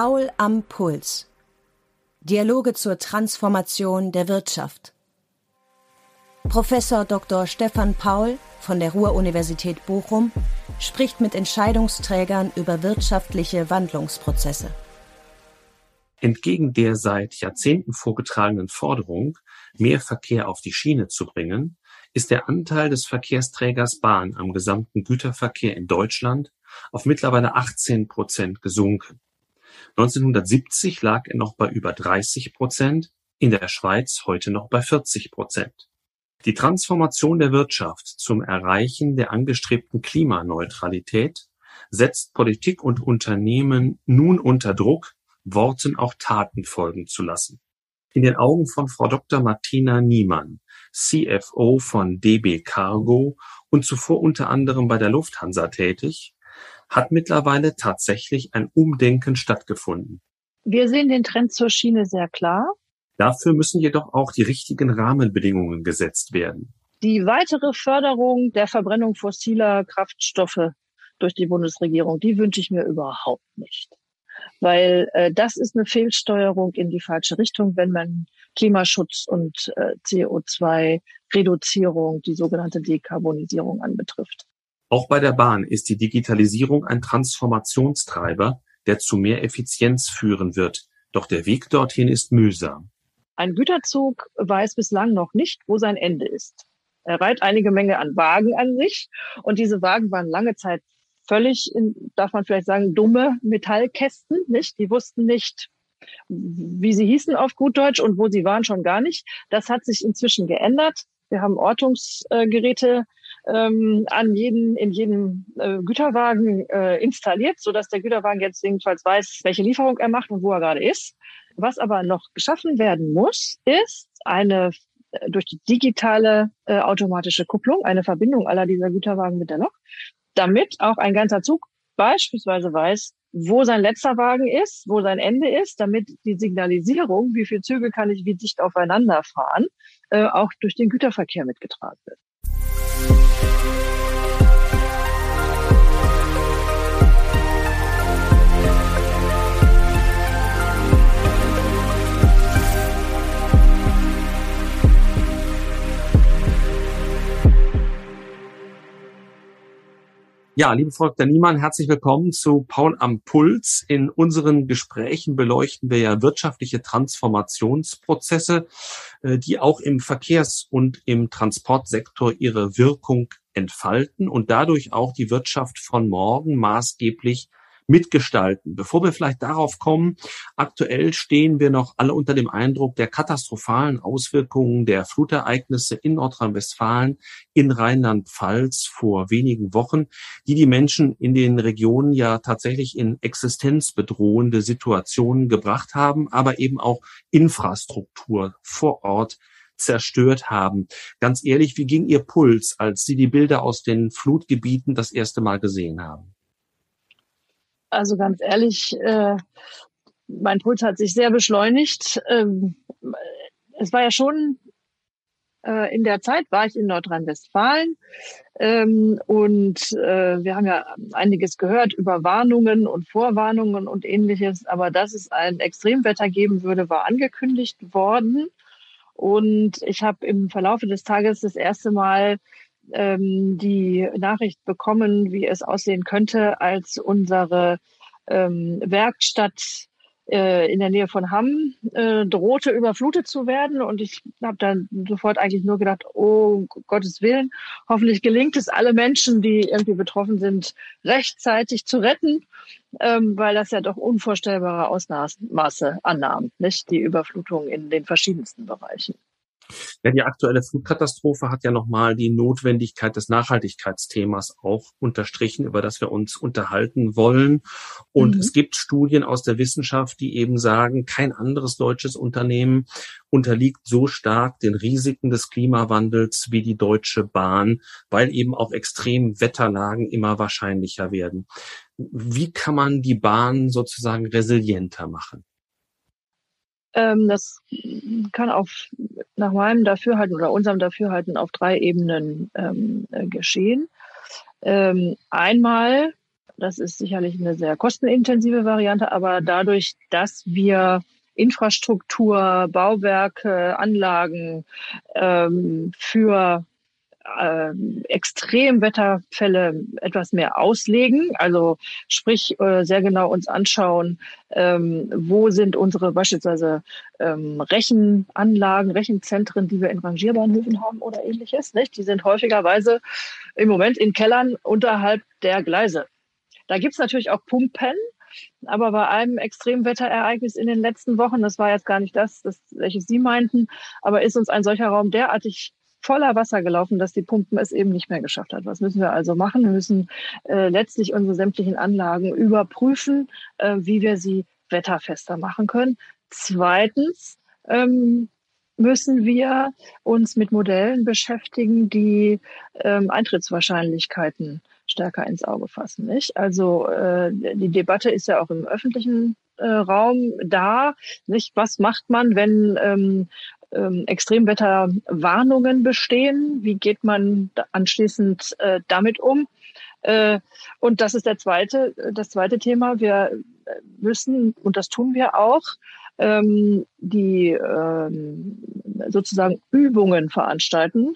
Paul am Puls. Dialoge zur Transformation der Wirtschaft. Professor Dr. Stefan Paul von der Ruhr-Universität Bochum spricht mit Entscheidungsträgern über wirtschaftliche Wandlungsprozesse. Entgegen der seit Jahrzehnten vorgetragenen Forderung, mehr Verkehr auf die Schiene zu bringen, ist der Anteil des Verkehrsträgers Bahn am gesamten Güterverkehr in Deutschland auf mittlerweile 18 Prozent gesunken. 1970 lag er noch bei über 30 Prozent, in der Schweiz heute noch bei 40 Prozent. Die Transformation der Wirtschaft zum Erreichen der angestrebten Klimaneutralität setzt Politik und Unternehmen nun unter Druck, Worten auch Taten folgen zu lassen. In den Augen von Frau Dr. Martina Niemann, CFO von DB Cargo und zuvor unter anderem bei der Lufthansa tätig, hat mittlerweile tatsächlich ein Umdenken stattgefunden. Wir sehen den Trend zur Schiene sehr klar. Dafür müssen jedoch auch die richtigen Rahmenbedingungen gesetzt werden. Die weitere Förderung der Verbrennung fossiler Kraftstoffe durch die Bundesregierung, die wünsche ich mir überhaupt nicht. Weil äh, das ist eine Fehlsteuerung in die falsche Richtung, wenn man Klimaschutz und äh, CO2-Reduzierung, die sogenannte Dekarbonisierung anbetrifft. Auch bei der Bahn ist die Digitalisierung ein Transformationstreiber, der zu mehr Effizienz führen wird. Doch der Weg dorthin ist mühsam. Ein Güterzug weiß bislang noch nicht, wo sein Ende ist. Er reiht einige Menge an Wagen an sich und diese Wagen waren lange Zeit völlig, in, darf man vielleicht sagen, dumme Metallkästen, nicht? Die wussten nicht, wie sie hießen auf gut Deutsch und wo sie waren schon gar nicht. Das hat sich inzwischen geändert. Wir haben Ortungsgeräte ähm, an jeden, in jedem äh, Güterwagen äh, installiert, so dass der Güterwagen jetzt jedenfalls weiß, welche Lieferung er macht und wo er gerade ist. Was aber noch geschaffen werden muss, ist eine äh, durch die digitale äh, automatische Kupplung, eine Verbindung aller dieser Güterwagen mit der Lok, damit auch ein ganzer Zug beispielsweise weiß, wo sein letzter Wagen ist, wo sein Ende ist, damit die Signalisierung, wie viele Züge kann ich wie dicht aufeinander fahren, äh, auch durch den Güterverkehr mitgetragen wird. Bye. Ja, liebe Frau Dr. Niemann, herzlich willkommen zu Paul am Puls. In unseren Gesprächen beleuchten wir ja wirtschaftliche Transformationsprozesse, äh, die auch im Verkehrs- und im Transportsektor ihre Wirkung entfalten und dadurch auch die Wirtschaft von morgen maßgeblich mitgestalten. Bevor wir vielleicht darauf kommen, aktuell stehen wir noch alle unter dem Eindruck der katastrophalen Auswirkungen der Flutereignisse in Nordrhein-Westfalen, in Rheinland-Pfalz vor wenigen Wochen, die die Menschen in den Regionen ja tatsächlich in existenzbedrohende Situationen gebracht haben, aber eben auch Infrastruktur vor Ort zerstört haben. Ganz ehrlich, wie ging Ihr Puls, als Sie die Bilder aus den Flutgebieten das erste Mal gesehen haben? Also ganz ehrlich, äh, mein Puls hat sich sehr beschleunigt. Ähm, es war ja schon äh, in der Zeit war ich in Nordrhein-Westfalen ähm, und äh, wir haben ja einiges gehört über Warnungen und Vorwarnungen und ähnliches, aber dass es ein Extremwetter geben würde, war angekündigt worden. Und ich habe im Verlaufe des Tages das erste Mal ähm, die Nachricht bekommen, wie es aussehen könnte, als unsere ähm, Werkstatt äh, in der Nähe von Hamm äh, drohte überflutet zu werden. Und ich habe dann sofort eigentlich nur gedacht, oh Gottes Willen, hoffentlich gelingt es alle Menschen, die irgendwie betroffen sind, rechtzeitig zu retten, ähm, weil das ja doch unvorstellbare Ausmaße annahm, nicht die Überflutung in den verschiedensten Bereichen. Ja, die aktuelle Flutkatastrophe hat ja nochmal die Notwendigkeit des Nachhaltigkeitsthemas auch unterstrichen, über das wir uns unterhalten wollen. Und mhm. es gibt Studien aus der Wissenschaft, die eben sagen, kein anderes deutsches Unternehmen unterliegt so stark den Risiken des Klimawandels wie die Deutsche Bahn, weil eben auch extrem Wetterlagen immer wahrscheinlicher werden. Wie kann man die Bahn sozusagen resilienter machen? Ähm, das kann auf, nach meinem Dafürhalten oder unserem Dafürhalten auf drei Ebenen ähm, äh, geschehen. Ähm, einmal Das ist sicherlich eine sehr kostenintensive Variante, aber dadurch, dass wir Infrastruktur, Bauwerke, Anlagen ähm, für äh, Extremwetterfälle etwas mehr auslegen, also sprich äh, sehr genau uns anschauen, ähm, wo sind unsere beispielsweise ähm, Rechenanlagen, Rechenzentren, die wir in Rangierbahnhöfen haben oder ähnliches. Nicht? Die sind häufigerweise im Moment in Kellern unterhalb der Gleise. Da gibt's natürlich auch Pumpen, aber bei einem Extremwetterereignis in den letzten Wochen, das war jetzt gar nicht das, das welches Sie meinten, aber ist uns ein solcher Raum derartig voller Wasser gelaufen, dass die Pumpen es eben nicht mehr geschafft hat. Was müssen wir also machen? Wir müssen äh, letztlich unsere sämtlichen Anlagen überprüfen, äh, wie wir sie wetterfester machen können. Zweitens ähm, müssen wir uns mit Modellen beschäftigen, die ähm, Eintrittswahrscheinlichkeiten stärker ins Auge fassen. Nicht? Also äh, die Debatte ist ja auch im öffentlichen äh, Raum da. Nicht? Was macht man, wenn ähm, ähm, Extremwetterwarnungen bestehen? Wie geht man anschließend äh, damit um? Äh, und das ist der zweite, das zweite Thema. Wir müssen, und das tun wir auch, ähm, die ähm, sozusagen Übungen veranstalten,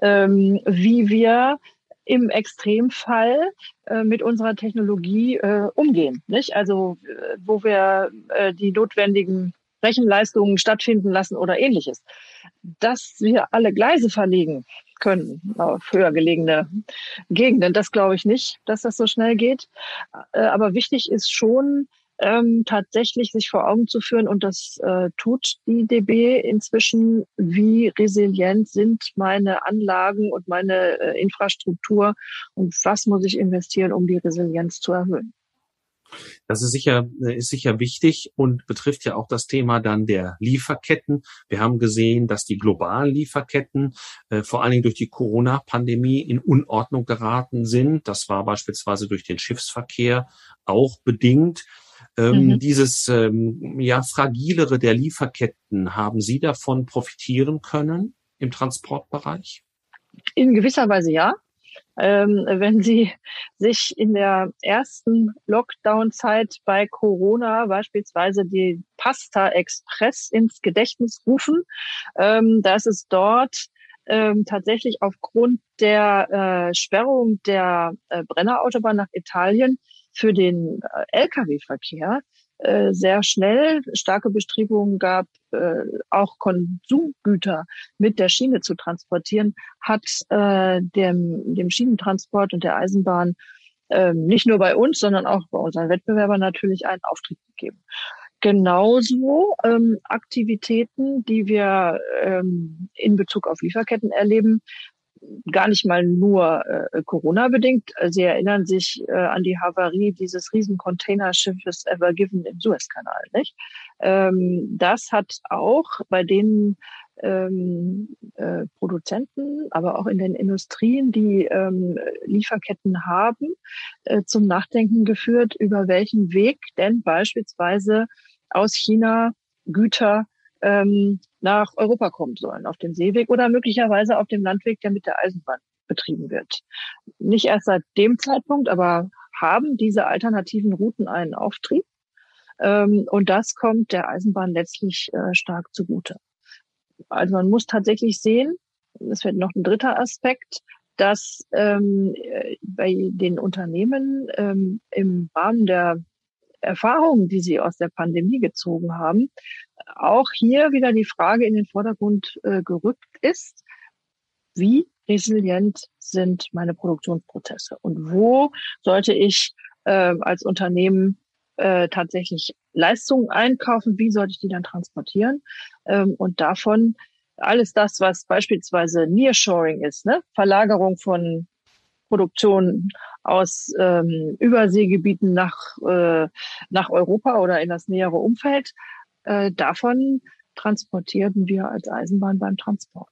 ähm, wie wir im Extremfall äh, mit unserer Technologie äh, umgehen. Nicht? Also äh, wo wir äh, die notwendigen Rechenleistungen stattfinden lassen oder ähnliches. Dass wir alle Gleise verlegen können auf höher gelegene Gegenden, das glaube ich nicht, dass das so schnell geht. Äh, aber wichtig ist schon, ähm, tatsächlich sich vor Augen zu führen, und das äh, tut die DB inzwischen, wie resilient sind meine Anlagen und meine äh, Infrastruktur und was muss ich investieren, um die Resilienz zu erhöhen. Das ist sicher, äh, ist sicher wichtig und betrifft ja auch das Thema dann der Lieferketten. Wir haben gesehen, dass die globalen Lieferketten äh, vor allen Dingen durch die Corona-Pandemie in Unordnung geraten sind. Das war beispielsweise durch den Schiffsverkehr auch bedingt. Ähm, mhm. Dieses ähm, ja fragilere der Lieferketten, haben Sie davon profitieren können im Transportbereich? In gewisser Weise ja. Ähm, wenn Sie sich in der ersten Lockdown-Zeit bei Corona beispielsweise die Pasta Express ins Gedächtnis rufen, ähm, dass es dort ähm, tatsächlich aufgrund der äh, Sperrung der äh, Brennerautobahn nach Italien für den äh, Lkw-Verkehr äh, sehr schnell starke Bestrebungen gab, äh, auch Konsumgüter mit der Schiene zu transportieren, hat äh, dem, dem Schienentransport und der Eisenbahn äh, nicht nur bei uns, sondern auch bei unseren Wettbewerbern natürlich einen Auftrieb gegeben. Genauso ähm, Aktivitäten, die wir ähm, in Bezug auf Lieferketten erleben, gar nicht mal nur äh, Corona-bedingt. Sie erinnern sich äh, an die Havarie dieses riesen Containerschiffes Ever Given im Suezkanal. Nicht? Ähm, das hat auch bei den ähm, äh, Produzenten, aber auch in den Industrien, die ähm, Lieferketten haben, äh, zum Nachdenken geführt, über welchen Weg denn beispielsweise aus China Güter ähm, nach Europa kommen sollen, auf dem Seeweg oder möglicherweise auf dem Landweg, der mit der Eisenbahn betrieben wird. Nicht erst seit dem Zeitpunkt, aber haben diese alternativen Routen einen Auftrieb. Ähm, und das kommt der Eisenbahn letztlich äh, stark zugute. Also man muss tatsächlich sehen, es wird noch ein dritter Aspekt, dass ähm, äh, bei den Unternehmen ähm, im Rahmen der Erfahrungen, die sie aus der Pandemie gezogen haben, auch hier wieder die Frage in den Vordergrund äh, gerückt ist, wie resilient sind meine Produktionsprozesse und wo sollte ich äh, als Unternehmen äh, tatsächlich Leistungen einkaufen, wie sollte ich die dann transportieren ähm, und davon alles das, was beispielsweise Nearshoring ist, ne? Verlagerung von Produktion aus ähm, Überseegebieten nach, äh, nach Europa oder in das nähere Umfeld. Äh, davon transportieren wir als Eisenbahn beim Transport.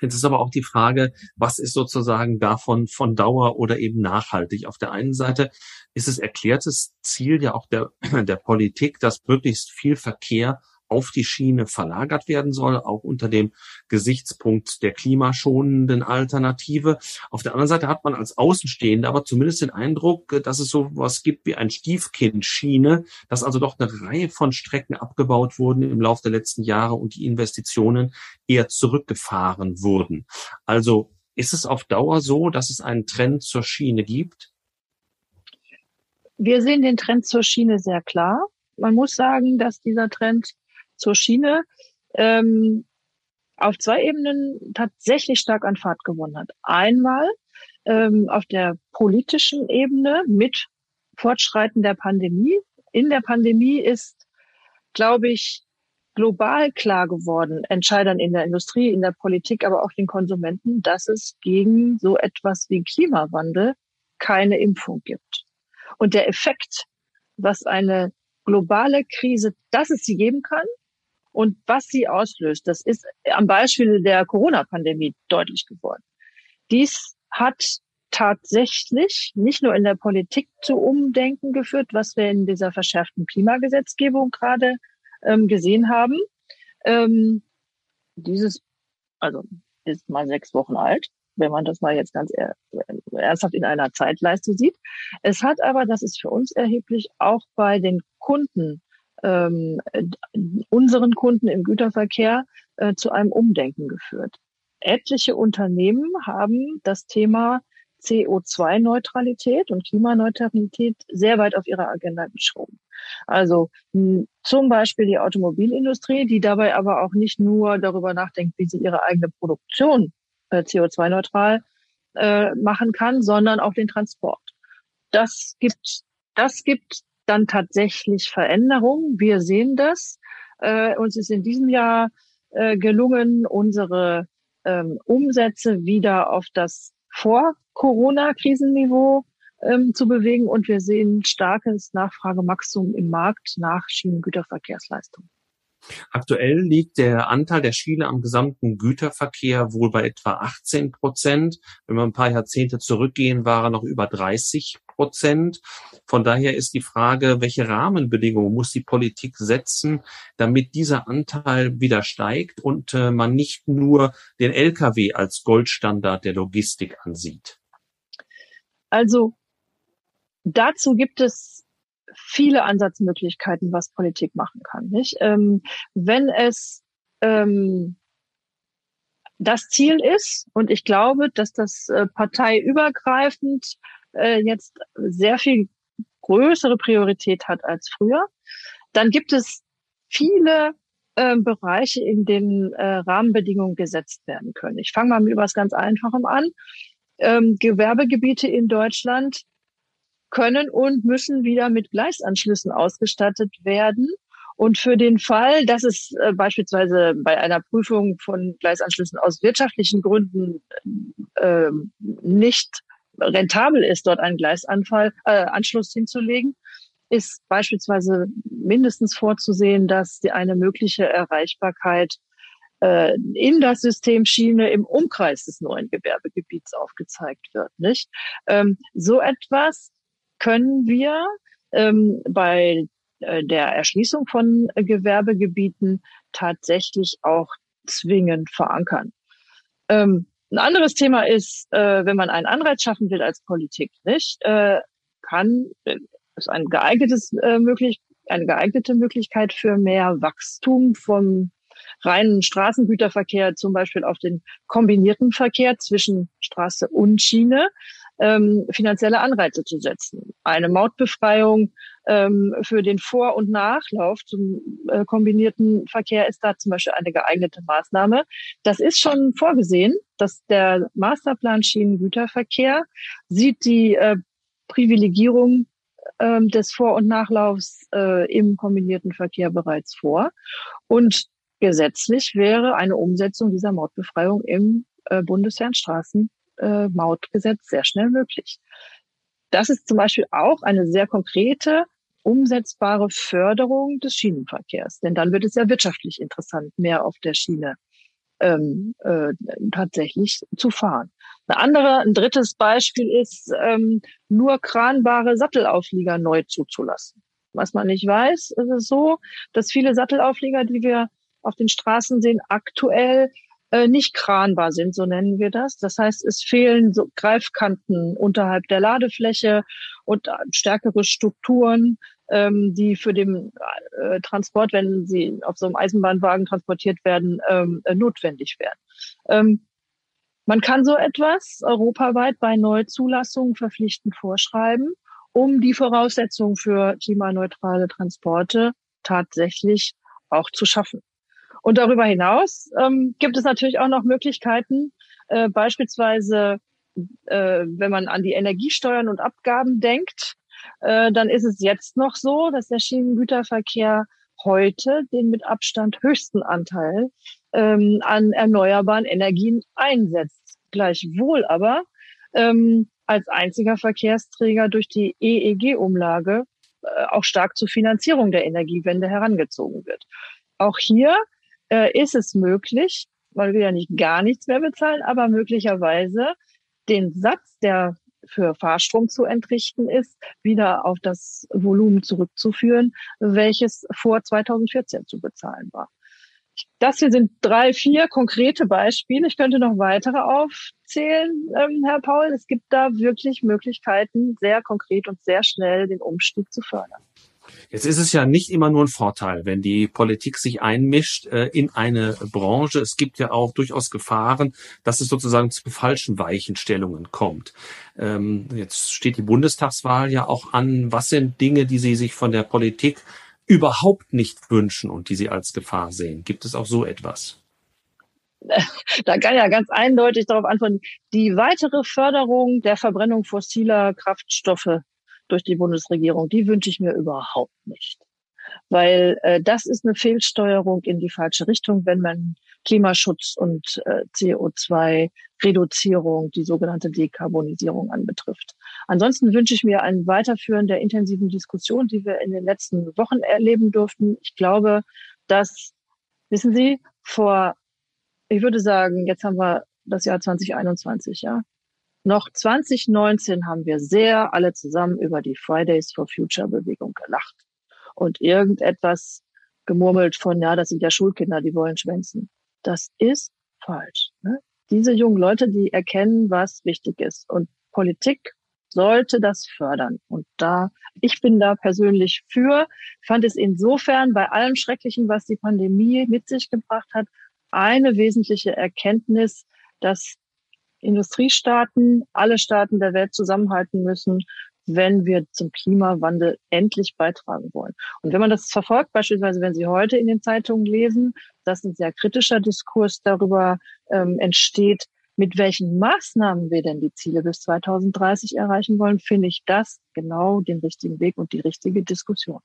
Jetzt ist aber auch die Frage, was ist sozusagen davon von Dauer oder eben nachhaltig? Auf der einen Seite ist es erklärtes Ziel ja auch der, der Politik, dass möglichst viel Verkehr auf die Schiene verlagert werden soll, auch unter dem Gesichtspunkt der klimaschonenden Alternative. Auf der anderen Seite hat man als Außenstehender aber zumindest den Eindruck, dass es so was gibt wie ein Stiefkind-Schiene, dass also doch eine Reihe von Strecken abgebaut wurden im Laufe der letzten Jahre und die Investitionen eher zurückgefahren wurden. Also ist es auf Dauer so, dass es einen Trend zur Schiene gibt? Wir sehen den Trend zur Schiene sehr klar. Man muss sagen, dass dieser Trend zur Schiene ähm, auf zwei Ebenen tatsächlich stark an Fahrt gewonnen hat. Einmal ähm, auf der politischen Ebene mit Fortschreiten der Pandemie. In der Pandemie ist, glaube ich, global klar geworden, Entscheidern in der Industrie, in der Politik, aber auch den Konsumenten, dass es gegen so etwas wie Klimawandel keine Impfung gibt. Und der Effekt, was eine globale Krise, dass es sie geben kann und was sie auslöst, das ist am Beispiel der Corona-Pandemie deutlich geworden. Dies hat tatsächlich nicht nur in der Politik zu Umdenken geführt, was wir in dieser verschärften Klimagesetzgebung gerade ähm, gesehen haben. Ähm, dieses, also ist mal sechs Wochen alt, wenn man das mal jetzt ganz ernsthaft in einer Zeitleiste sieht. Es hat aber, das ist für uns erheblich, auch bei den Kunden, ähm, unseren Kunden im Güterverkehr äh, zu einem Umdenken geführt. Etliche Unternehmen haben das Thema CO2-Neutralität und Klimaneutralität sehr weit auf ihrer Agenda geschoben. Also zum Beispiel die Automobilindustrie, die dabei aber auch nicht nur darüber nachdenkt, wie sie ihre eigene Produktion äh, CO2-neutral äh, machen kann, sondern auch den Transport. Das gibt, das gibt dann tatsächlich Veränderungen. Wir sehen das. Äh, uns ist in diesem Jahr äh, gelungen, unsere ähm, Umsätze wieder auf das Vor-Corona-Krisenniveau ähm, zu bewegen und wir sehen starkes Nachfragemaximum im Markt nach Schienengüterverkehrsleistungen. Aktuell liegt der Anteil der Schiene am gesamten Güterverkehr wohl bei etwa 18 Prozent. Wenn wir ein paar Jahrzehnte zurückgehen, war er noch über 30 Prozent. Von daher ist die Frage, welche Rahmenbedingungen muss die Politik setzen, damit dieser Anteil wieder steigt und äh, man nicht nur den Lkw als Goldstandard der Logistik ansieht? Also dazu gibt es viele Ansatzmöglichkeiten, was Politik machen kann. Nicht? Ähm, wenn es ähm, das Ziel ist, und ich glaube, dass das äh, parteiübergreifend äh, jetzt sehr viel größere Priorität hat als früher, dann gibt es viele äh, Bereiche, in denen äh, Rahmenbedingungen gesetzt werden können. Ich fange mal mit etwas ganz Einfachem an. Ähm, Gewerbegebiete in Deutschland können und müssen wieder mit Gleisanschlüssen ausgestattet werden. Und für den Fall, dass es äh, beispielsweise bei einer Prüfung von Gleisanschlüssen aus wirtschaftlichen Gründen äh, nicht rentabel ist, dort einen Gleisanfall, äh, hinzulegen, ist beispielsweise mindestens vorzusehen, dass die eine mögliche Erreichbarkeit äh, in das System Schiene im Umkreis des neuen Gewerbegebiets aufgezeigt wird. Nicht? Ähm, so etwas können wir ähm, bei äh, der Erschließung von äh, Gewerbegebieten tatsächlich auch zwingend verankern. Ähm, ein anderes Thema ist, äh, wenn man einen Anreiz schaffen will als Politik, nicht, äh, kann äh, ist ein geeignetes äh, möglich eine geeignete Möglichkeit für mehr Wachstum vom reinen Straßengüterverkehr, zum Beispiel auf den kombinierten Verkehr zwischen Straße und Schiene, ähm, finanzielle Anreize zu setzen. Eine Mautbefreiung ähm, für den Vor- und Nachlauf zum äh, kombinierten Verkehr ist da zum Beispiel eine geeignete Maßnahme. Das ist schon vorgesehen, dass der Masterplan Schienengüterverkehr sieht die äh, Privilegierung ähm, des Vor- und Nachlaufs äh, im kombinierten Verkehr bereits vor. Und gesetzlich wäre eine Umsetzung dieser Mautbefreiung im äh, Bundesfernstraßen äh, Mautgesetz sehr schnell möglich. Das ist zum Beispiel auch eine sehr konkrete, umsetzbare Förderung des Schienenverkehrs. Denn dann wird es ja wirtschaftlich interessant, mehr auf der Schiene ähm, äh, tatsächlich zu fahren. Eine andere, ein drittes Beispiel ist, ähm, nur kranbare Sattelauflieger neu zuzulassen. Was man nicht weiß, ist es so, dass viele Sattelauflieger, die wir auf den Straßen sehen, aktuell äh, nicht kranbar sind, so nennen wir das. Das heißt, es fehlen so Greifkanten unterhalb der Ladefläche und stärkere Strukturen, ähm, die für den äh, Transport, wenn sie auf so einem Eisenbahnwagen transportiert werden, ähm, äh, notwendig wären. Ähm, man kann so etwas europaweit bei Neuzulassungen verpflichtend vorschreiben, um die Voraussetzungen für klimaneutrale Transporte tatsächlich auch zu schaffen. Und darüber hinaus ähm, gibt es natürlich auch noch Möglichkeiten, äh, beispielsweise, äh, wenn man an die Energiesteuern und Abgaben denkt, äh, dann ist es jetzt noch so, dass der Schienengüterverkehr heute den mit Abstand höchsten Anteil ähm, an erneuerbaren Energien einsetzt. Gleichwohl aber ähm, als einziger Verkehrsträger durch die EEG-Umlage äh, auch stark zur Finanzierung der Energiewende herangezogen wird. Auch hier äh, ist es möglich, weil wir ja nicht gar nichts mehr bezahlen, aber möglicherweise den Satz, der für Fahrstrom zu entrichten ist, wieder auf das Volumen zurückzuführen, welches vor 2014 zu bezahlen war. Das hier sind drei, vier konkrete Beispiele. Ich könnte noch weitere aufzählen, ähm, Herr Paul. Es gibt da wirklich Möglichkeiten, sehr konkret und sehr schnell den Umstieg zu fördern. Jetzt ist es ja nicht immer nur ein Vorteil, wenn die Politik sich einmischt äh, in eine Branche. Es gibt ja auch durchaus Gefahren, dass es sozusagen zu falschen Weichenstellungen kommt. Ähm, jetzt steht die Bundestagswahl ja auch an. Was sind Dinge, die Sie sich von der Politik überhaupt nicht wünschen und die Sie als Gefahr sehen? Gibt es auch so etwas? da kann ja ganz eindeutig darauf antworten, die weitere Förderung der Verbrennung fossiler Kraftstoffe durch die Bundesregierung, die wünsche ich mir überhaupt nicht. Weil äh, das ist eine Fehlsteuerung in die falsche Richtung, wenn man Klimaschutz und äh, CO2-Reduzierung, die sogenannte Dekarbonisierung anbetrifft. Ansonsten wünsche ich mir ein Weiterführen der intensiven Diskussion, die wir in den letzten Wochen erleben durften. Ich glaube, dass, wissen Sie, vor, ich würde sagen, jetzt haben wir das Jahr 2021, ja. Noch 2019 haben wir sehr alle zusammen über die Fridays for Future Bewegung gelacht und irgendetwas gemurmelt von, ja, das sind ja Schulkinder, die wollen schwänzen. Das ist falsch. Ne? Diese jungen Leute, die erkennen, was wichtig ist. Und Politik sollte das fördern. Und da, ich bin da persönlich für, fand es insofern bei allem Schrecklichen, was die Pandemie mit sich gebracht hat, eine wesentliche Erkenntnis, dass Industriestaaten, alle Staaten der Welt zusammenhalten müssen, wenn wir zum Klimawandel endlich beitragen wollen. Und wenn man das verfolgt, beispielsweise wenn Sie heute in den Zeitungen lesen, dass ein sehr kritischer Diskurs darüber ähm, entsteht, mit welchen Maßnahmen wir denn die Ziele bis 2030 erreichen wollen, finde ich das genau den richtigen Weg und die richtige Diskussion.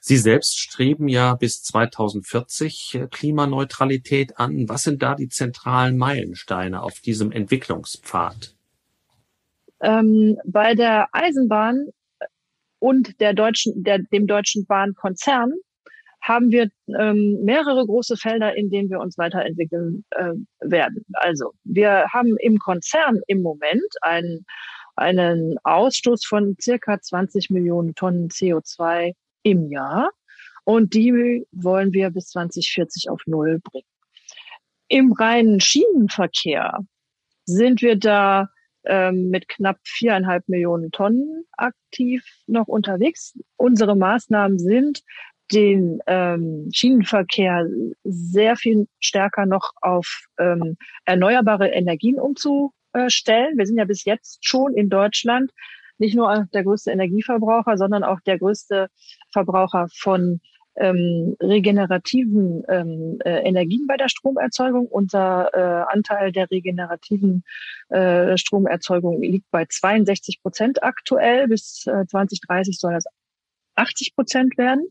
Sie selbst streben ja bis 2040 äh, Klimaneutralität an. Was sind da die zentralen Meilensteine auf diesem Entwicklungspfad? Ähm, bei der Eisenbahn und der deutschen, der, dem deutschen Bahnkonzern haben wir ähm, mehrere große Felder, in denen wir uns weiterentwickeln äh, werden. Also wir haben im Konzern im Moment einen, einen Ausstoß von circa 20 Millionen Tonnen CO2 im Jahr. Und die wollen wir bis 2040 auf Null bringen. Im reinen Schienenverkehr sind wir da ähm, mit knapp viereinhalb Millionen Tonnen aktiv noch unterwegs. Unsere Maßnahmen sind, den ähm, Schienenverkehr sehr viel stärker noch auf ähm, erneuerbare Energien umzustellen. Wir sind ja bis jetzt schon in Deutschland nicht nur der größte Energieverbraucher, sondern auch der größte Verbraucher von ähm, regenerativen ähm, äh, Energien bei der Stromerzeugung. Unser äh, Anteil der regenerativen äh, Stromerzeugung liegt bei 62 Prozent aktuell. Bis äh, 2030 soll das 80 Prozent werden.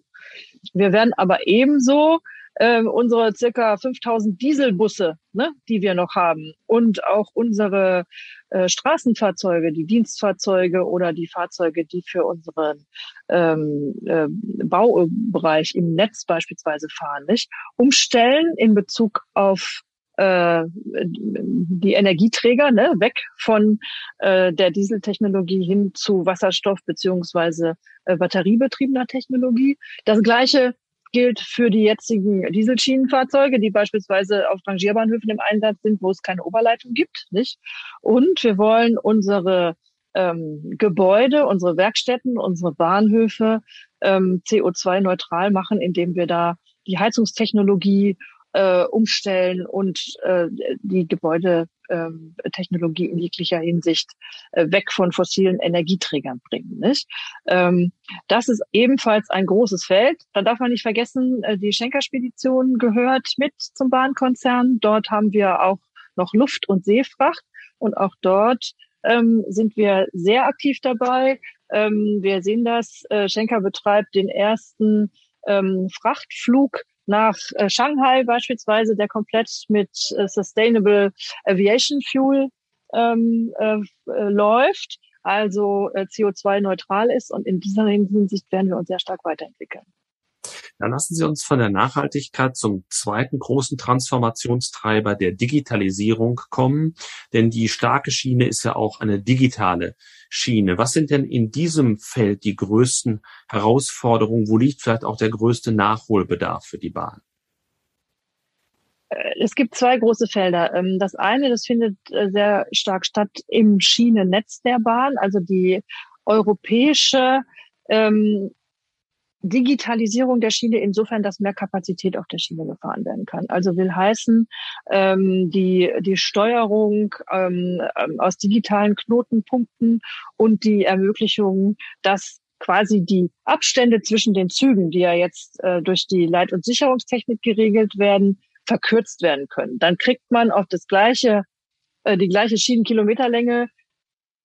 Wir werden aber ebenso äh, unsere circa 5000 Dieselbusse, ne, die wir noch haben und auch unsere äh, Straßenfahrzeuge, die Dienstfahrzeuge oder die Fahrzeuge, die für unseren ähm, äh, Baubereich im Netz beispielsweise fahren, nicht, umstellen in Bezug auf äh, die Energieträger ne, weg von äh, der Dieseltechnologie hin zu Wasserstoff beziehungsweise äh, batteriebetriebener Technologie. Das gleiche gilt für die jetzigen Dieselschienenfahrzeuge, die beispielsweise auf Rangierbahnhöfen im Einsatz sind, wo es keine Oberleitung gibt. Nicht? Und wir wollen unsere ähm, Gebäude, unsere Werkstätten, unsere Bahnhöfe ähm, CO2-neutral machen, indem wir da die Heizungstechnologie äh, umstellen und äh, die Gebäudetechnologie in jeglicher Hinsicht äh, weg von fossilen Energieträgern bringen. Nicht? Ähm, das ist ebenfalls ein großes Feld. Da darf man nicht vergessen, äh, die Schenker-Spedition gehört mit zum Bahnkonzern. Dort haben wir auch noch Luft- und Seefracht und auch dort ähm, sind wir sehr aktiv dabei. Ähm, wir sehen das. Äh, Schenker betreibt den ersten ähm, Frachtflug nach äh, Shanghai beispielsweise, der komplett mit äh, Sustainable Aviation Fuel ähm, äh, äh läuft, also äh, CO2-neutral ist. Und in dieser Hinsicht werden wir uns sehr stark weiterentwickeln. Dann lassen Sie uns von der Nachhaltigkeit zum zweiten großen Transformationstreiber der Digitalisierung kommen, denn die starke Schiene ist ja auch eine digitale Schiene. Was sind denn in diesem Feld die größten Herausforderungen? Wo liegt vielleicht auch der größte Nachholbedarf für die Bahn? Äh, es gibt zwei große Felder. Ähm, das eine, das findet äh, sehr stark statt im Schienennetz der Bahn, also die europäische ähm, Digitalisierung der Schiene insofern, dass mehr Kapazität auf der Schiene gefahren werden kann. Also will heißen, ähm, die, die Steuerung ähm, ähm, aus digitalen Knotenpunkten und die Ermöglichung, dass quasi die Abstände zwischen den Zügen, die ja jetzt äh, durch die Leit- und Sicherungstechnik geregelt werden, verkürzt werden können. Dann kriegt man auf das gleiche, äh, die gleiche Schienenkilometerlänge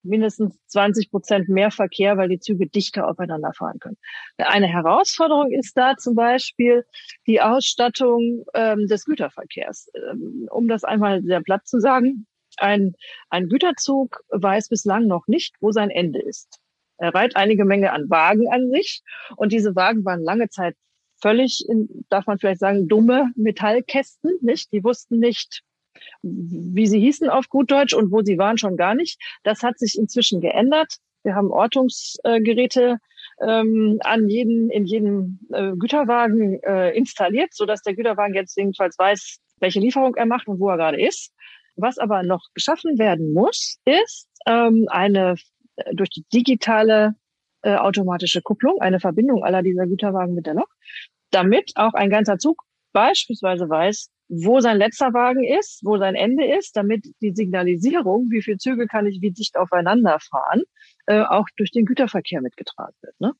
mindestens 20 Prozent mehr Verkehr, weil die Züge dichter aufeinander fahren können. Eine Herausforderung ist da zum Beispiel die Ausstattung ähm, des Güterverkehrs. Ähm, um das einmal sehr platt zu sagen, ein, ein Güterzug weiß bislang noch nicht, wo sein Ende ist. Er reiht einige Menge an Wagen an sich und diese Wagen waren lange Zeit völlig, in, darf man vielleicht sagen, dumme Metallkästen, nicht? Die wussten nicht, wie sie hießen auf gut Deutsch und wo sie waren schon gar nicht. Das hat sich inzwischen geändert. Wir haben Ortungsgeräte ähm, an jeden, in jedem äh, Güterwagen äh, installiert, so dass der Güterwagen jetzt jedenfalls weiß, welche Lieferung er macht und wo er gerade ist. Was aber noch geschaffen werden muss, ist ähm, eine äh, durch die digitale äh, automatische Kupplung, eine Verbindung aller dieser Güterwagen mit der Lok, damit auch ein ganzer Zug beispielsweise weiß, wo sein letzter Wagen ist, wo sein Ende ist, damit die Signalisierung, wie viele Züge kann ich wie dicht aufeinander fahren, äh, auch durch den Güterverkehr mitgetragen wird. Ne?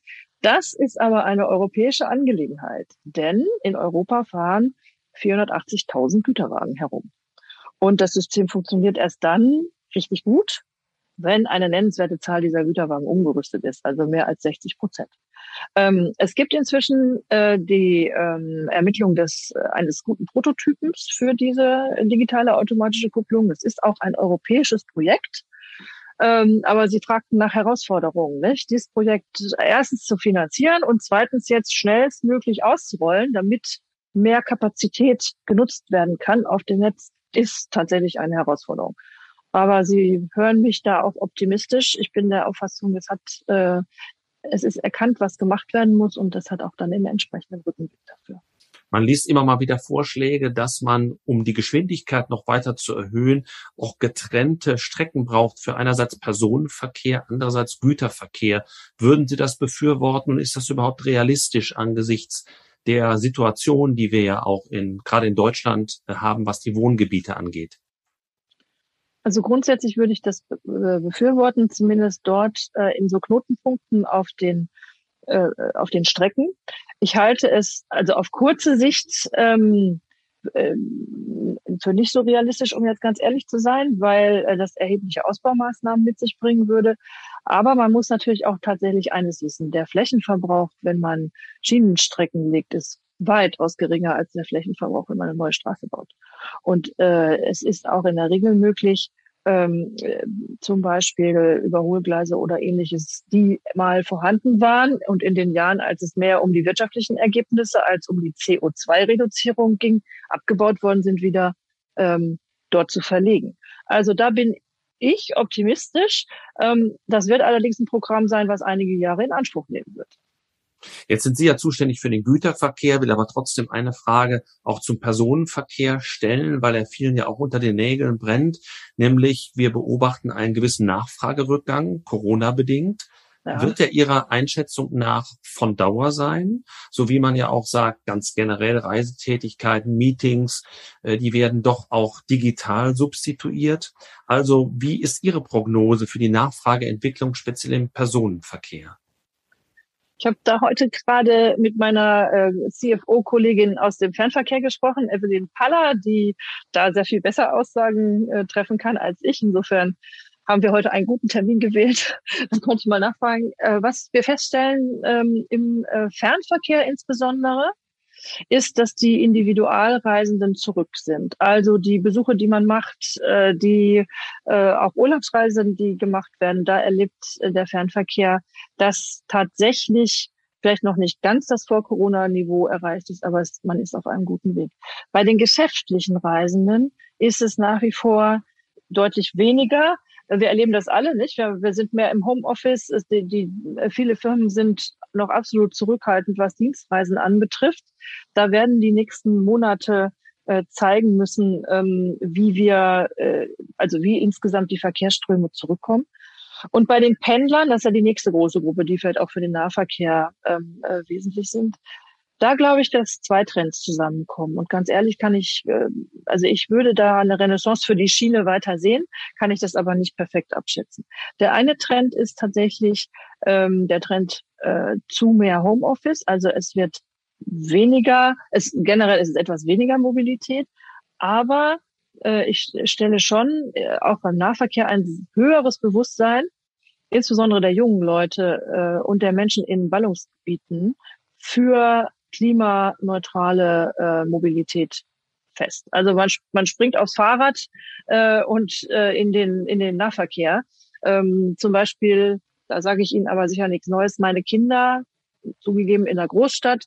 Das ist aber eine europäische Angelegenheit, denn in Europa fahren 480.000 Güterwagen herum. Und das System funktioniert erst dann richtig gut, wenn eine nennenswerte Zahl dieser Güterwagen umgerüstet ist, also mehr als 60 Prozent. Ähm, es gibt inzwischen äh, die ähm, Ermittlung des, äh, eines guten Prototypens für diese digitale automatische Kupplung. Das ist auch ein europäisches Projekt. Ähm, aber sie fragten nach Herausforderungen, nicht? dieses Projekt erstens zu finanzieren und zweitens jetzt schnellstmöglich auszurollen, damit mehr Kapazität genutzt werden kann auf dem Netz, ist tatsächlich eine Herausforderung. Aber Sie hören mich da auch optimistisch. Ich bin der Auffassung, es hat äh, es ist erkannt, was gemacht werden muss und das hat auch dann den entsprechenden Rückenblick dafür. Man liest immer mal wieder Vorschläge, dass man, um die Geschwindigkeit noch weiter zu erhöhen, auch getrennte Strecken braucht für einerseits Personenverkehr, andererseits Güterverkehr. Würden Sie das befürworten und ist das überhaupt realistisch angesichts der Situation, die wir ja auch in, gerade in Deutschland äh, haben, was die Wohngebiete angeht? Also grundsätzlich würde ich das befürworten, zumindest dort äh, in so Knotenpunkten auf den äh, auf den Strecken. Ich halte es also auf kurze Sicht ähm, äh, für nicht so realistisch, um jetzt ganz ehrlich zu sein, weil äh, das erhebliche Ausbaumaßnahmen mit sich bringen würde. Aber man muss natürlich auch tatsächlich eines wissen: Der Flächenverbrauch, wenn man Schienenstrecken legt, ist weitaus geringer als der Flächenverbrauch, wenn man eine neue Straße baut. Und äh, es ist auch in der Regel möglich, ähm, zum Beispiel Überholgleise oder ähnliches, die mal vorhanden waren und in den Jahren, als es mehr um die wirtschaftlichen Ergebnisse als um die CO2-Reduzierung ging, abgebaut worden sind wieder, ähm, dort zu verlegen. Also da bin ich optimistisch. Ähm, das wird allerdings ein Programm sein, was einige Jahre in Anspruch nehmen wird. Jetzt sind Sie ja zuständig für den Güterverkehr, will aber trotzdem eine Frage auch zum Personenverkehr stellen, weil er vielen ja auch unter den Nägeln brennt. Nämlich wir beobachten einen gewissen Nachfragerückgang, Corona bedingt. Ja. Wird er Ihrer Einschätzung nach von Dauer sein? So wie man ja auch sagt, ganz generell Reisetätigkeiten, Meetings, äh, die werden doch auch digital substituiert. Also wie ist Ihre Prognose für die Nachfrageentwicklung speziell im Personenverkehr? Ich habe da heute gerade mit meiner äh, CFO-Kollegin aus dem Fernverkehr gesprochen, Evelyn Paller, die da sehr viel besser Aussagen äh, treffen kann als ich. Insofern haben wir heute einen guten Termin gewählt. Dann konnte ich mal nachfragen. Äh, was wir feststellen ähm, im äh, Fernverkehr insbesondere, ist, dass die Individualreisenden zurück sind. Also die Besuche, die man macht, äh, die äh, auch Urlaubsreisen, die gemacht werden, da erlebt äh, der Fernverkehr, dass tatsächlich vielleicht noch nicht ganz das Vor-Corona-Niveau erreicht ist, aber es, man ist auf einem guten Weg. Bei den geschäftlichen Reisenden ist es nach wie vor deutlich weniger. Wir erleben das alle nicht. Wir, wir sind mehr im Homeoffice. Die, die, viele Firmen sind noch absolut zurückhaltend, was Dienstreisen anbetrifft. Da werden die nächsten Monate äh, zeigen müssen, ähm, wie wir, äh, also wie insgesamt die Verkehrsströme zurückkommen. Und bei den Pendlern, das ist ja die nächste große Gruppe, die vielleicht auch für den Nahverkehr ähm, äh, wesentlich sind, da glaube ich, dass zwei Trends zusammenkommen. Und ganz ehrlich kann ich, äh, also ich würde da eine Renaissance für die Schiene weiter sehen, kann ich das aber nicht perfekt abschätzen. Der eine Trend ist tatsächlich ähm, der Trend äh, zu mehr Homeoffice. Also es wird weniger, es generell ist es etwas weniger Mobilität, aber äh, ich stelle schon äh, auch beim Nahverkehr ein höheres Bewusstsein, insbesondere der jungen Leute äh, und der Menschen in Ballungsgebieten, für klimaneutrale äh, Mobilität fest. Also man, man springt aufs Fahrrad äh, und äh, in den in den Nahverkehr. Ähm, zum Beispiel, da sage ich Ihnen aber sicher nichts Neues. Meine Kinder, zugegeben in der Großstadt,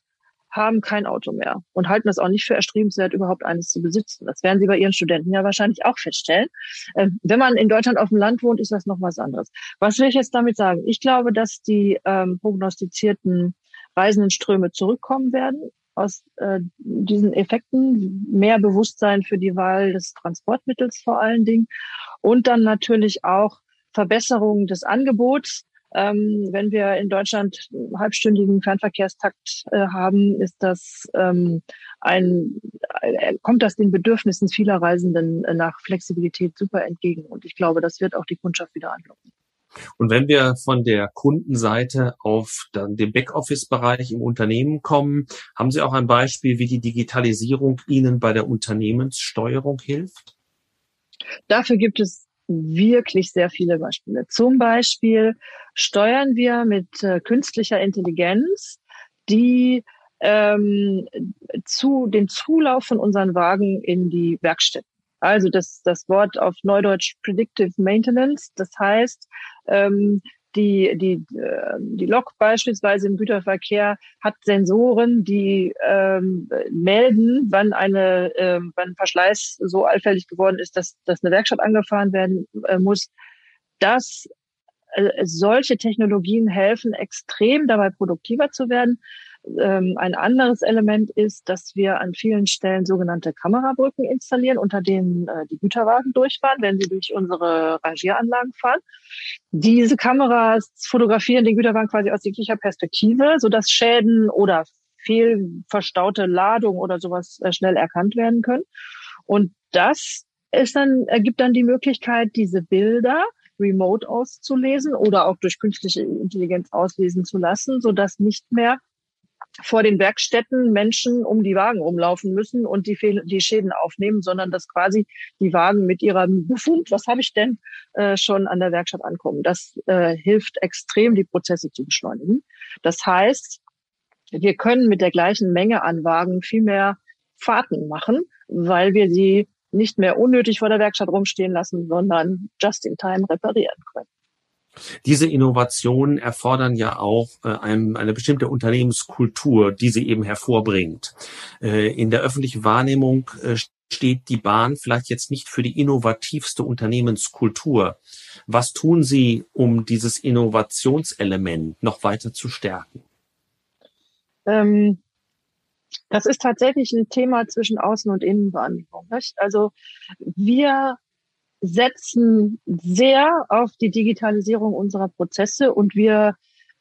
haben kein Auto mehr und halten es auch nicht für erstrebenswert, überhaupt eines zu besitzen. Das werden Sie bei Ihren Studenten ja wahrscheinlich auch feststellen. Ähm, wenn man in Deutschland auf dem Land wohnt, ist das noch was anderes. Was will ich jetzt damit sagen? Ich glaube, dass die ähm, prognostizierten Reisendenströme zurückkommen werden aus äh, diesen Effekten, mehr Bewusstsein für die Wahl des Transportmittels vor allen Dingen und dann natürlich auch Verbesserungen des Angebots. Ähm, wenn wir in Deutschland halbstündigen Fernverkehrstakt äh, haben, ist das ähm, ein, äh, kommt das den Bedürfnissen vieler Reisenden nach Flexibilität super entgegen. Und ich glaube, das wird auch die Kundschaft wieder anlocken. Und wenn wir von der Kundenseite auf dann den Backoffice-Bereich im Unternehmen kommen, haben Sie auch ein Beispiel, wie die Digitalisierung Ihnen bei der Unternehmenssteuerung hilft? Dafür gibt es wirklich sehr viele Beispiele. Zum Beispiel steuern wir mit äh, künstlicher Intelligenz die ähm, zu den Zulauf von unseren Wagen in die Werkstätten. Also das, das Wort auf Neudeutsch Predictive Maintenance. Das heißt, ähm, die, die, äh, die Lok beispielsweise im Güterverkehr hat Sensoren, die ähm, melden, wann eine, äh, wann Verschleiß so allfällig geworden ist, dass, dass eine Werkstatt angefahren werden äh, muss. Das äh, solche Technologien helfen extrem dabei produktiver zu werden. Ähm, ein anderes Element ist, dass wir an vielen Stellen sogenannte Kamerabrücken installieren, unter denen äh, die Güterwagen durchfahren, wenn sie durch unsere Rangieranlagen fahren. Diese Kameras fotografieren den Güterwagen quasi aus jeglicher Perspektive, sodass Schäden oder fehlverstaute Ladung oder sowas äh, schnell erkannt werden können. Und das ist dann, ergibt dann die Möglichkeit, diese Bilder remote auszulesen oder auch durch künstliche Intelligenz auslesen zu lassen, sodass nicht mehr vor den Werkstätten Menschen um die Wagen umlaufen müssen und die, Fehl die Schäden aufnehmen, sondern dass quasi die Wagen mit ihrem Befund, was habe ich denn, äh, schon an der Werkstatt ankommen. Das äh, hilft extrem, die Prozesse zu beschleunigen. Das heißt, wir können mit der gleichen Menge an Wagen viel mehr Fahrten machen, weil wir sie nicht mehr unnötig vor der Werkstatt rumstehen lassen, sondern just in time reparieren können. Diese Innovationen erfordern ja auch äh, ein, eine bestimmte Unternehmenskultur, die sie eben hervorbringt. Äh, in der öffentlichen Wahrnehmung äh, steht die Bahn vielleicht jetzt nicht für die innovativste Unternehmenskultur. Was tun Sie, um dieses Innovationselement noch weiter zu stärken? Ähm, das ist tatsächlich ein Thema zwischen Außen- und Innenwahrnehmung. Nicht? Also wir setzen sehr auf die Digitalisierung unserer Prozesse und wir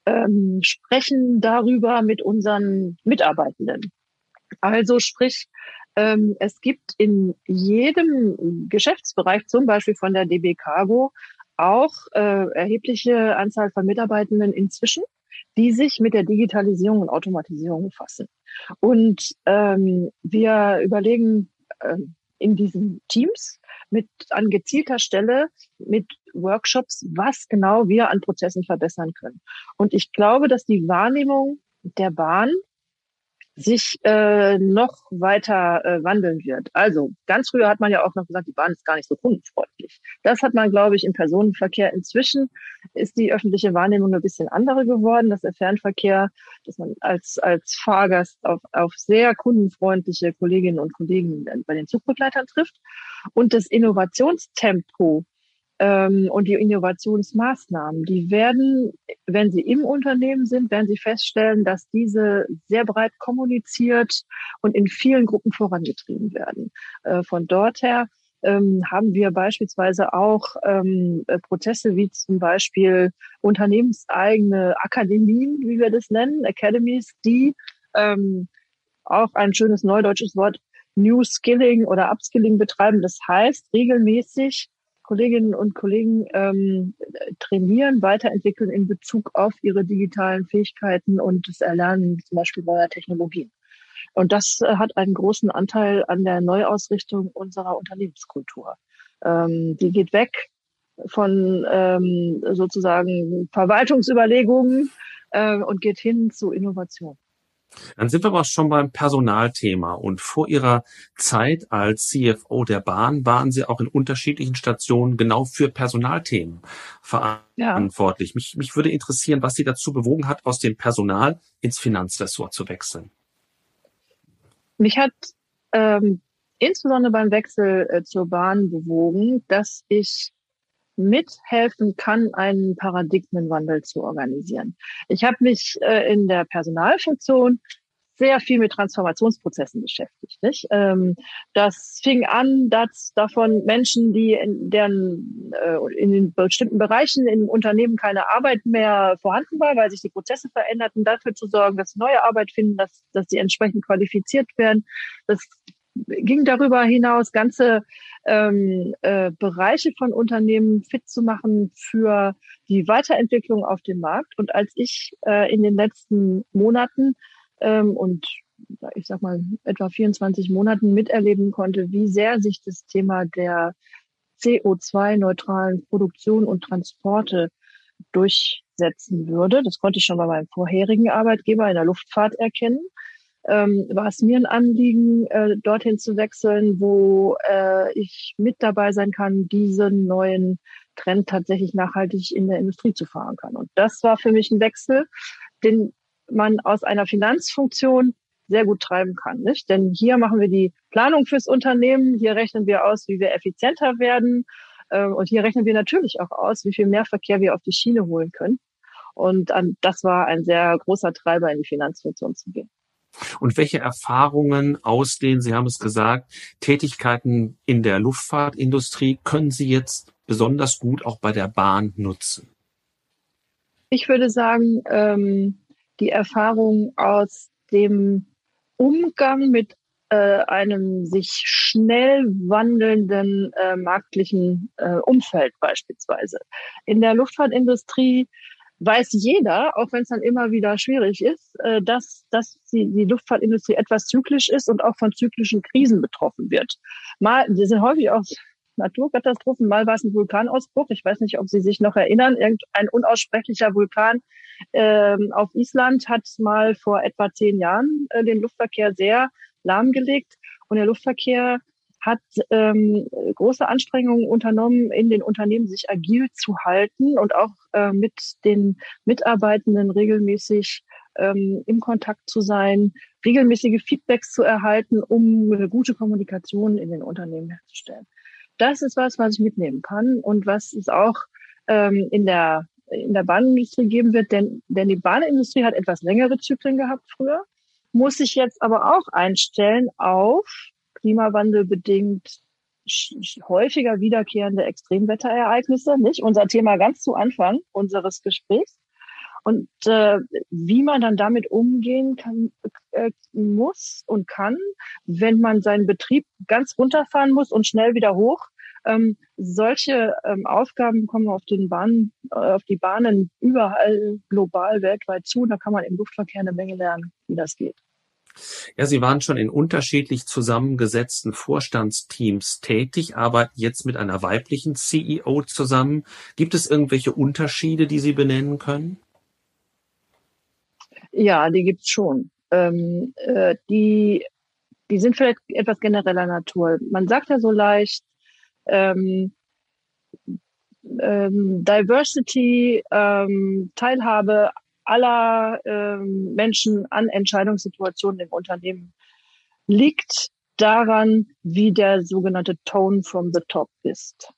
ähm, sprechen darüber mit unseren Mitarbeitenden. Also sprich, ähm, es gibt in jedem Geschäftsbereich, zum Beispiel von der DB Cargo, auch äh, erhebliche Anzahl von Mitarbeitenden inzwischen, die sich mit der Digitalisierung und Automatisierung befassen. Und ähm, wir überlegen äh, in diesen Teams mit an gezielter Stelle mit Workshops, was genau wir an Prozessen verbessern können. Und ich glaube, dass die Wahrnehmung der Bahn sich äh, noch weiter äh, wandeln wird. Also ganz früher hat man ja auch noch gesagt, die Bahn ist gar nicht so kundenfreundlich. Das hat man, glaube ich, im Personenverkehr. Inzwischen ist die öffentliche Wahrnehmung ein bisschen andere geworden, dass der Fernverkehr, dass man als, als Fahrgast auf, auf sehr kundenfreundliche Kolleginnen und Kollegen bei den Zugbegleitern trifft. Und das Innovationstempo ähm, und die Innovationsmaßnahmen, die werden, wenn sie im Unternehmen sind, werden sie feststellen, dass diese sehr breit kommuniziert und in vielen Gruppen vorangetrieben werden. Äh, von dort her ähm, haben wir beispielsweise auch ähm, äh, Prozesse wie zum Beispiel unternehmenseigene Akademien, wie wir das nennen, Academies, die ähm, auch ein schönes neudeutsches Wort New Skilling oder Upskilling betreiben. Das heißt, regelmäßig Kolleginnen und Kollegen ähm, trainieren, weiterentwickeln in Bezug auf ihre digitalen Fähigkeiten und das Erlernen zum Beispiel neuer Technologien. Und das äh, hat einen großen Anteil an der Neuausrichtung unserer Unternehmenskultur. Ähm, die geht weg von ähm, sozusagen Verwaltungsüberlegungen äh, und geht hin zu Innovation. Dann sind wir aber schon beim Personalthema. Und vor Ihrer Zeit als CFO der Bahn waren Sie auch in unterschiedlichen Stationen genau für Personalthemen verantwortlich. Ja. Mich, mich würde interessieren, was Sie dazu bewogen hat, aus dem Personal ins Finanzressort zu wechseln. Mich hat ähm, insbesondere beim Wechsel äh, zur Bahn bewogen, dass ich mithelfen kann, einen Paradigmenwandel zu organisieren. Ich habe mich äh, in der Personalfunktion sehr viel mit Transformationsprozessen beschäftigt. Nicht? Ähm, das fing an, dass davon Menschen, die in deren äh, in den bestimmten Bereichen im Unternehmen keine Arbeit mehr vorhanden war, weil sich die Prozesse veränderten, dafür zu sorgen, dass neue Arbeit finden, dass, dass sie entsprechend qualifiziert werden. Das ging darüber hinaus, ganze ähm, äh, Bereiche von Unternehmen fit zu machen für die Weiterentwicklung auf dem Markt. Und als ich äh, in den letzten Monaten ähm, und ich sag mal etwa 24 Monaten miterleben konnte, wie sehr sich das Thema der CO2-neutralen Produktion und Transporte durchsetzen würde. Das konnte ich schon bei meinem vorherigen Arbeitgeber in der Luftfahrt erkennen ähm, war es mir ein Anliegen, äh, dorthin zu wechseln, wo äh, ich mit dabei sein kann, diesen neuen Trend tatsächlich nachhaltig in der Industrie zu fahren kann. Und das war für mich ein Wechsel, den man aus einer Finanzfunktion sehr gut treiben kann. Nicht? Denn hier machen wir die Planung fürs Unternehmen, hier rechnen wir aus, wie wir effizienter werden äh, und hier rechnen wir natürlich auch aus, wie viel mehr Verkehr wir auf die Schiene holen können. Und ähm, das war ein sehr großer Treiber, in die Finanzfunktion zu gehen. Und welche Erfahrungen aus den, Sie haben es gesagt, Tätigkeiten in der Luftfahrtindustrie können Sie jetzt besonders gut auch bei der Bahn nutzen? Ich würde sagen, ähm, die Erfahrung aus dem Umgang mit äh, einem sich schnell wandelnden äh, marktlichen äh, Umfeld beispielsweise. In der Luftfahrtindustrie weiß jeder, auch wenn es dann immer wieder schwierig ist, äh, dass, dass die, die Luftfahrtindustrie etwas zyklisch ist und auch von zyklischen Krisen betroffen wird. Mal, die sind häufig auch Naturkatastrophen, mal war es ein Vulkanausbruch. Ich weiß nicht, ob Sie sich noch erinnern. Irgendein unaussprechlicher Vulkan ähm, auf Island hat mal vor etwa zehn Jahren äh, den Luftverkehr sehr lahmgelegt. Und der Luftverkehr hat ähm, große Anstrengungen unternommen, in den Unternehmen sich agil zu halten und auch äh, mit den Mitarbeitenden regelmäßig ähm, im Kontakt zu sein, regelmäßige Feedbacks zu erhalten, um eine gute Kommunikation in den Unternehmen herzustellen. Das ist was, was ich mitnehmen kann und was es auch ähm, in der in der Bahnindustrie geben wird, denn, denn die Bahnindustrie hat etwas längere Zyklen gehabt früher, muss sich jetzt aber auch einstellen auf klimawandelbedingt häufiger wiederkehrende Extremwetterereignisse, nicht? Unser Thema ganz zu Anfang unseres Gesprächs. Und äh, wie man dann damit umgehen kann, äh, muss und kann, wenn man seinen Betrieb ganz runterfahren muss und schnell wieder hoch. Ähm, solche ähm, Aufgaben kommen auf den Bahnen, äh, auf die Bahnen überall global, weltweit zu. Da kann man im Luftverkehr eine Menge lernen, wie das geht. Ja, Sie waren schon in unterschiedlich zusammengesetzten Vorstandsteams tätig, arbeiten jetzt mit einer weiblichen CEO zusammen. Gibt es irgendwelche Unterschiede, die Sie benennen können? Ja, die gibt's schon. Ähm, äh, die, die sind vielleicht etwas genereller Natur. Man sagt ja so leicht, ähm, ähm, Diversity, ähm, Teilhabe aller ähm, Menschen an Entscheidungssituationen im Unternehmen liegt daran, wie der sogenannte Tone from the top ist.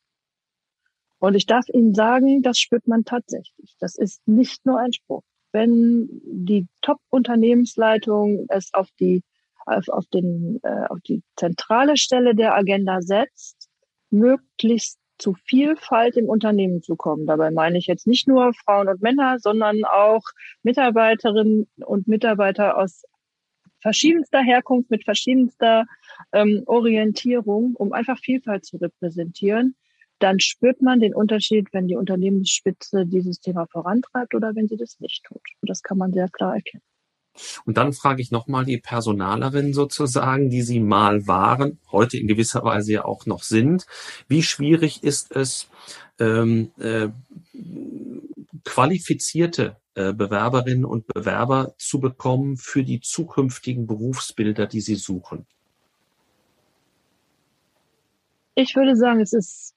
Und ich darf Ihnen sagen, das spürt man tatsächlich. Das ist nicht nur ein Spruch. Wenn die Top-Unternehmensleitung es auf die, auf, auf, den, äh, auf die zentrale Stelle der Agenda setzt, möglichst zu Vielfalt im Unternehmen zu kommen. Dabei meine ich jetzt nicht nur Frauen und Männer, sondern auch Mitarbeiterinnen und Mitarbeiter aus verschiedenster Herkunft, mit verschiedenster ähm, Orientierung, um einfach Vielfalt zu repräsentieren. Dann spürt man den Unterschied, wenn die Unternehmensspitze dieses Thema vorantreibt oder wenn sie das nicht tut. Und das kann man sehr klar erkennen. Und dann frage ich nochmal die Personalerin sozusagen, die Sie mal waren, heute in gewisser Weise ja auch noch sind. Wie schwierig ist es, ähm, äh, qualifizierte äh, Bewerberinnen und Bewerber zu bekommen für die zukünftigen Berufsbilder, die Sie suchen? Ich würde sagen, es ist,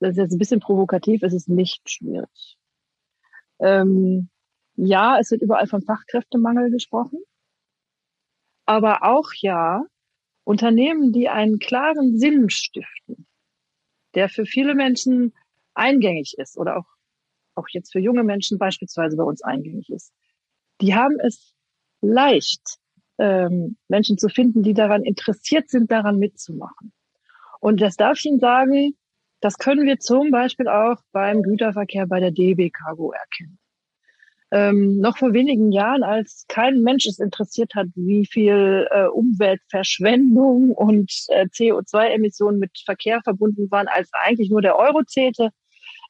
das ist jetzt ein bisschen provokativ, es ist nicht schwierig. Ähm, ja, es wird überall von Fachkräftemangel gesprochen. Aber auch ja, Unternehmen, die einen klaren Sinn stiften, der für viele Menschen eingängig ist oder auch, auch jetzt für junge Menschen beispielsweise bei uns eingängig ist, die haben es leicht, ähm, Menschen zu finden, die daran interessiert sind, daran mitzumachen. Und das darf ich Ihnen sagen, das können wir zum Beispiel auch beim Güterverkehr bei der DB Cargo erkennen ähm, noch vor wenigen Jahren, als kein Mensch es interessiert hat, wie viel äh, Umweltverschwendung und äh, CO2-Emissionen mit Verkehr verbunden waren, als eigentlich nur der Euro zählte,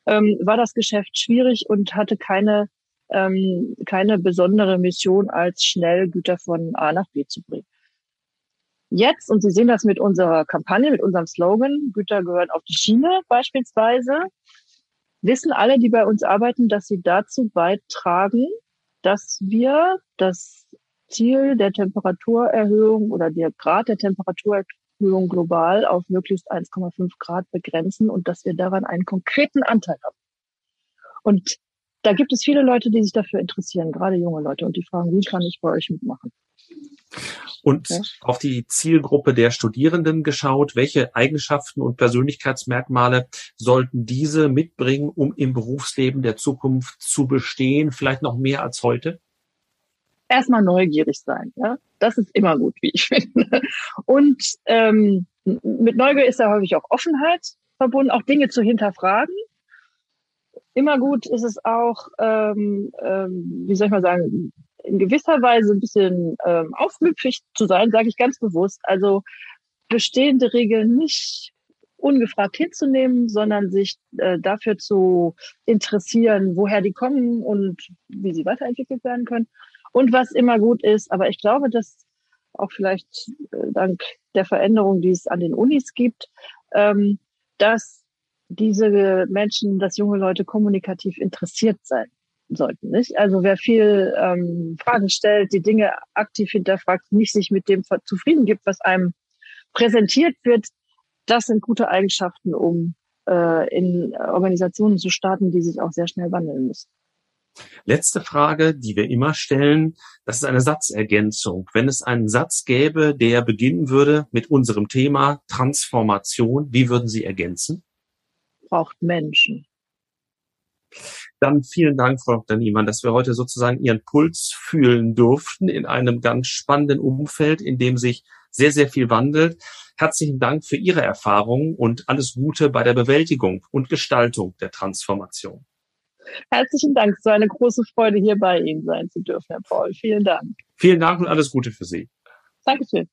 ähm, war das Geschäft schwierig und hatte keine, ähm, keine besondere Mission, als schnell Güter von A nach B zu bringen. Jetzt, und Sie sehen das mit unserer Kampagne, mit unserem Slogan, Güter gehören auf die Schiene beispielsweise, wissen alle, die bei uns arbeiten, dass sie dazu beitragen, dass wir das Ziel der Temperaturerhöhung oder der Grad der Temperaturerhöhung global auf möglichst 1,5 Grad begrenzen und dass wir daran einen konkreten Anteil haben. Und da gibt es viele Leute, die sich dafür interessieren, gerade junge Leute, und die fragen, wie kann ich bei euch mitmachen? Und ja. auf die Zielgruppe der Studierenden geschaut, welche Eigenschaften und Persönlichkeitsmerkmale sollten diese mitbringen, um im Berufsleben der Zukunft zu bestehen, vielleicht noch mehr als heute? Erstmal neugierig sein, ja. Das ist immer gut, wie ich finde. Und ähm, mit Neugier ist da häufig auch Offenheit verbunden, auch Dinge zu hinterfragen. Immer gut ist es auch, ähm, ähm, wie soll ich mal sagen, in gewisser Weise ein bisschen ähm, aufmüpfig zu sein, sage ich ganz bewusst. Also bestehende Regeln nicht ungefragt hinzunehmen, sondern sich äh, dafür zu interessieren, woher die kommen und wie sie weiterentwickelt werden können. Und was immer gut ist, aber ich glaube, dass auch vielleicht äh, dank der Veränderung, die es an den Unis gibt, ähm, dass diese Menschen, dass junge Leute kommunikativ interessiert sein sollten. Nicht? Also wer viel ähm, Fragen stellt, die Dinge aktiv hinterfragt, nicht sich mit dem zufrieden gibt, was einem präsentiert wird, das sind gute Eigenschaften, um äh, in Organisationen zu starten, die sich auch sehr schnell wandeln müssen. Letzte Frage, die wir immer stellen, das ist eine Satzergänzung. Wenn es einen Satz gäbe, der beginnen würde mit unserem Thema Transformation, wie würden Sie ergänzen? Braucht Menschen. Dann vielen Dank, Frau Dr. Niemann, dass wir heute sozusagen Ihren Puls fühlen durften in einem ganz spannenden Umfeld, in dem sich sehr, sehr viel wandelt. Herzlichen Dank für Ihre Erfahrungen und alles Gute bei der Bewältigung und Gestaltung der Transformation. Herzlichen Dank. Es war eine große Freude, hier bei Ihnen sein zu dürfen, Herr Paul. Vielen Dank. Vielen Dank und alles Gute für Sie. Dankeschön.